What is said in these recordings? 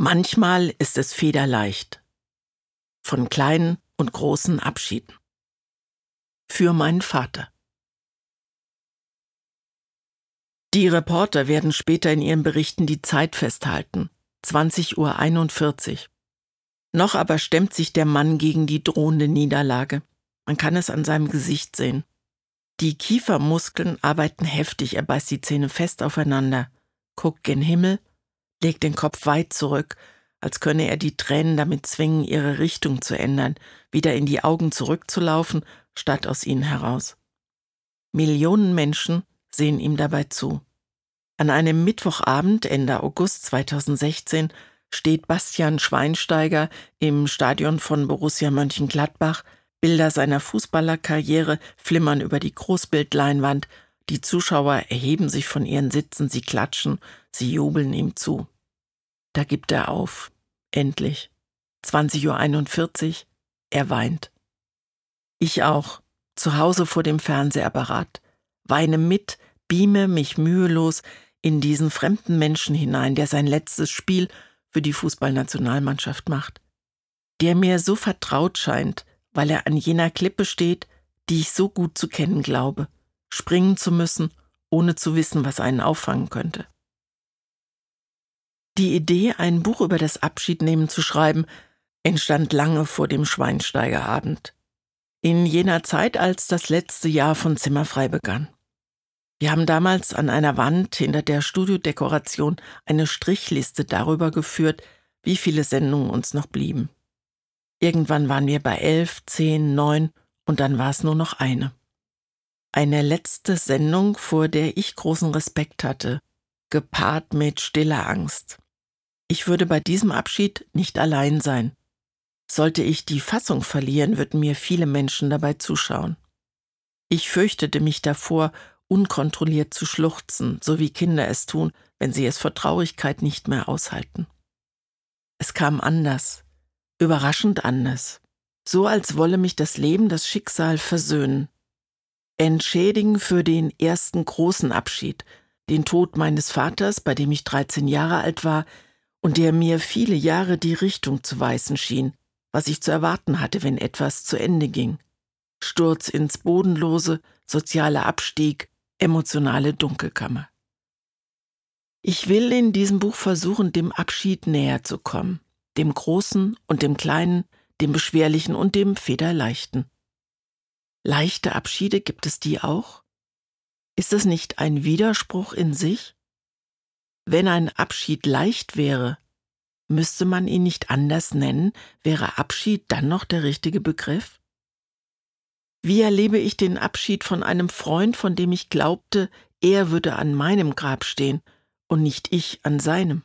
Manchmal ist es federleicht. Von kleinen und großen Abschieden. Für meinen Vater. Die Reporter werden später in ihren Berichten die Zeit festhalten. 20.41 Uhr. Noch aber stemmt sich der Mann gegen die drohende Niederlage. Man kann es an seinem Gesicht sehen. Die Kiefermuskeln arbeiten heftig, er beißt die Zähne fest aufeinander, guckt gen Himmel legt den Kopf weit zurück, als könne er die Tränen damit zwingen, ihre Richtung zu ändern, wieder in die Augen zurückzulaufen, statt aus ihnen heraus. Millionen Menschen sehen ihm dabei zu. An einem Mittwochabend Ende August 2016 steht Bastian Schweinsteiger im Stadion von Borussia Mönchengladbach. Bilder seiner Fußballerkarriere flimmern über die Großbildleinwand die Zuschauer erheben sich von ihren Sitzen, sie klatschen, sie jubeln ihm zu. Da gibt er auf. Endlich. 20.41 Uhr. Er weint. Ich auch. Zu Hause vor dem Fernsehapparat. Weine mit, beame mich mühelos in diesen fremden Menschen hinein, der sein letztes Spiel für die Fußballnationalmannschaft macht. Der mir so vertraut scheint, weil er an jener Klippe steht, die ich so gut zu kennen glaube springen zu müssen, ohne zu wissen, was einen auffangen könnte. Die Idee, ein Buch über das Abschiednehmen zu schreiben, entstand lange vor dem Schweinsteigerabend. In jener Zeit, als das letzte Jahr von Zimmerfrei begann. Wir haben damals an einer Wand hinter der Studiodekoration eine Strichliste darüber geführt, wie viele Sendungen uns noch blieben. Irgendwann waren wir bei elf, zehn, neun und dann war es nur noch eine. Eine letzte Sendung, vor der ich großen Respekt hatte, gepaart mit stiller Angst. Ich würde bei diesem Abschied nicht allein sein. Sollte ich die Fassung verlieren, würden mir viele Menschen dabei zuschauen. Ich fürchtete mich davor, unkontrolliert zu schluchzen, so wie Kinder es tun, wenn sie es vor Traurigkeit nicht mehr aushalten. Es kam anders, überraschend anders, so als wolle mich das Leben, das Schicksal versöhnen entschädigen für den ersten großen Abschied, den Tod meines Vaters, bei dem ich 13 Jahre alt war und der mir viele Jahre die Richtung zu weisen schien, was ich zu erwarten hatte, wenn etwas zu Ende ging. Sturz ins Bodenlose, sozialer Abstieg, emotionale Dunkelkammer. Ich will in diesem Buch versuchen, dem Abschied näher zu kommen, dem Großen und dem Kleinen, dem Beschwerlichen und dem Federleichten. Leichte Abschiede gibt es die auch? Ist es nicht ein Widerspruch in sich? Wenn ein Abschied leicht wäre, müsste man ihn nicht anders nennen, wäre Abschied dann noch der richtige Begriff? Wie erlebe ich den Abschied von einem Freund, von dem ich glaubte, er würde an meinem Grab stehen und nicht ich an seinem?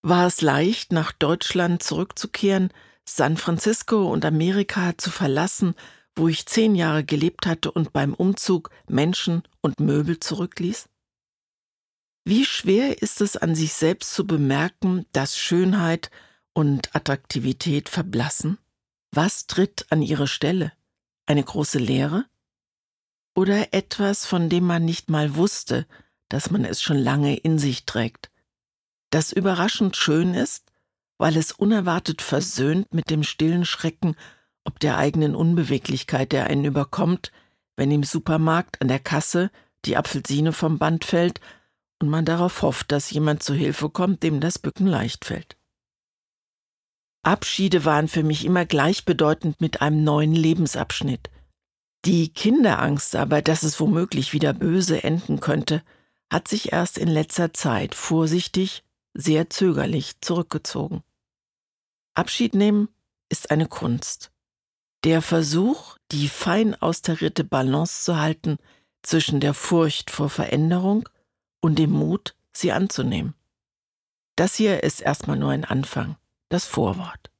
War es leicht, nach Deutschland zurückzukehren, San Francisco und Amerika zu verlassen wo ich zehn Jahre gelebt hatte und beim Umzug Menschen und Möbel zurückließ? Wie schwer ist es an sich selbst zu bemerken, dass Schönheit und Attraktivität verblassen? Was tritt an ihre Stelle? Eine große Leere? Oder etwas, von dem man nicht mal wusste, dass man es schon lange in sich trägt? Das überraschend schön ist, weil es unerwartet versöhnt mit dem stillen Schrecken ob der eigenen Unbeweglichkeit, der einen überkommt, wenn im Supermarkt an der Kasse die Apfelsine vom Band fällt und man darauf hofft, dass jemand zu Hilfe kommt, dem das Bücken leicht fällt. Abschiede waren für mich immer gleichbedeutend mit einem neuen Lebensabschnitt. Die Kinderangst aber, dass es womöglich wieder böse enden könnte, hat sich erst in letzter Zeit vorsichtig, sehr zögerlich zurückgezogen. Abschied nehmen ist eine Kunst. Der Versuch, die fein austarierte Balance zu halten zwischen der Furcht vor Veränderung und dem Mut, sie anzunehmen. Das hier ist erstmal nur ein Anfang, das Vorwort.